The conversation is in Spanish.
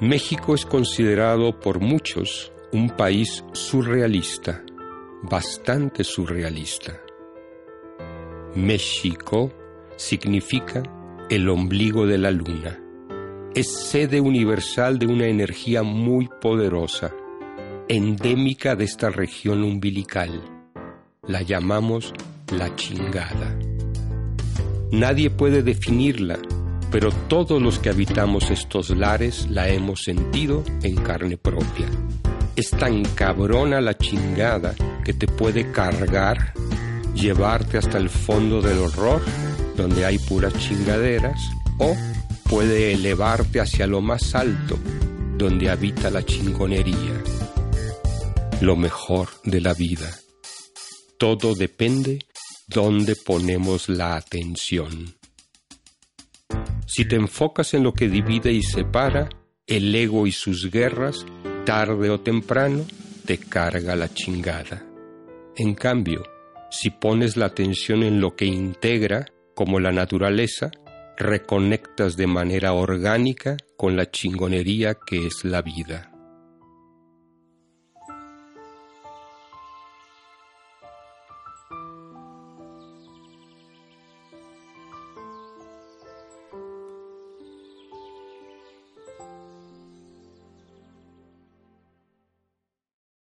México es considerado por muchos un país surrealista, bastante surrealista. México significa el ombligo de la luna. Es sede universal de una energía muy poderosa, endémica de esta región umbilical. La llamamos la chingada. Nadie puede definirla pero todos los que habitamos estos lares la hemos sentido en carne propia. Es tan cabrona la chingada que te puede cargar, llevarte hasta el fondo del horror, donde hay puras chingaderas, o puede elevarte hacia lo más alto, donde habita la chingonería, lo mejor de la vida. Todo depende dónde ponemos la atención. Si te enfocas en lo que divide y separa, el ego y sus guerras, tarde o temprano, te carga la chingada. En cambio, si pones la atención en lo que integra, como la naturaleza, reconectas de manera orgánica con la chingonería que es la vida.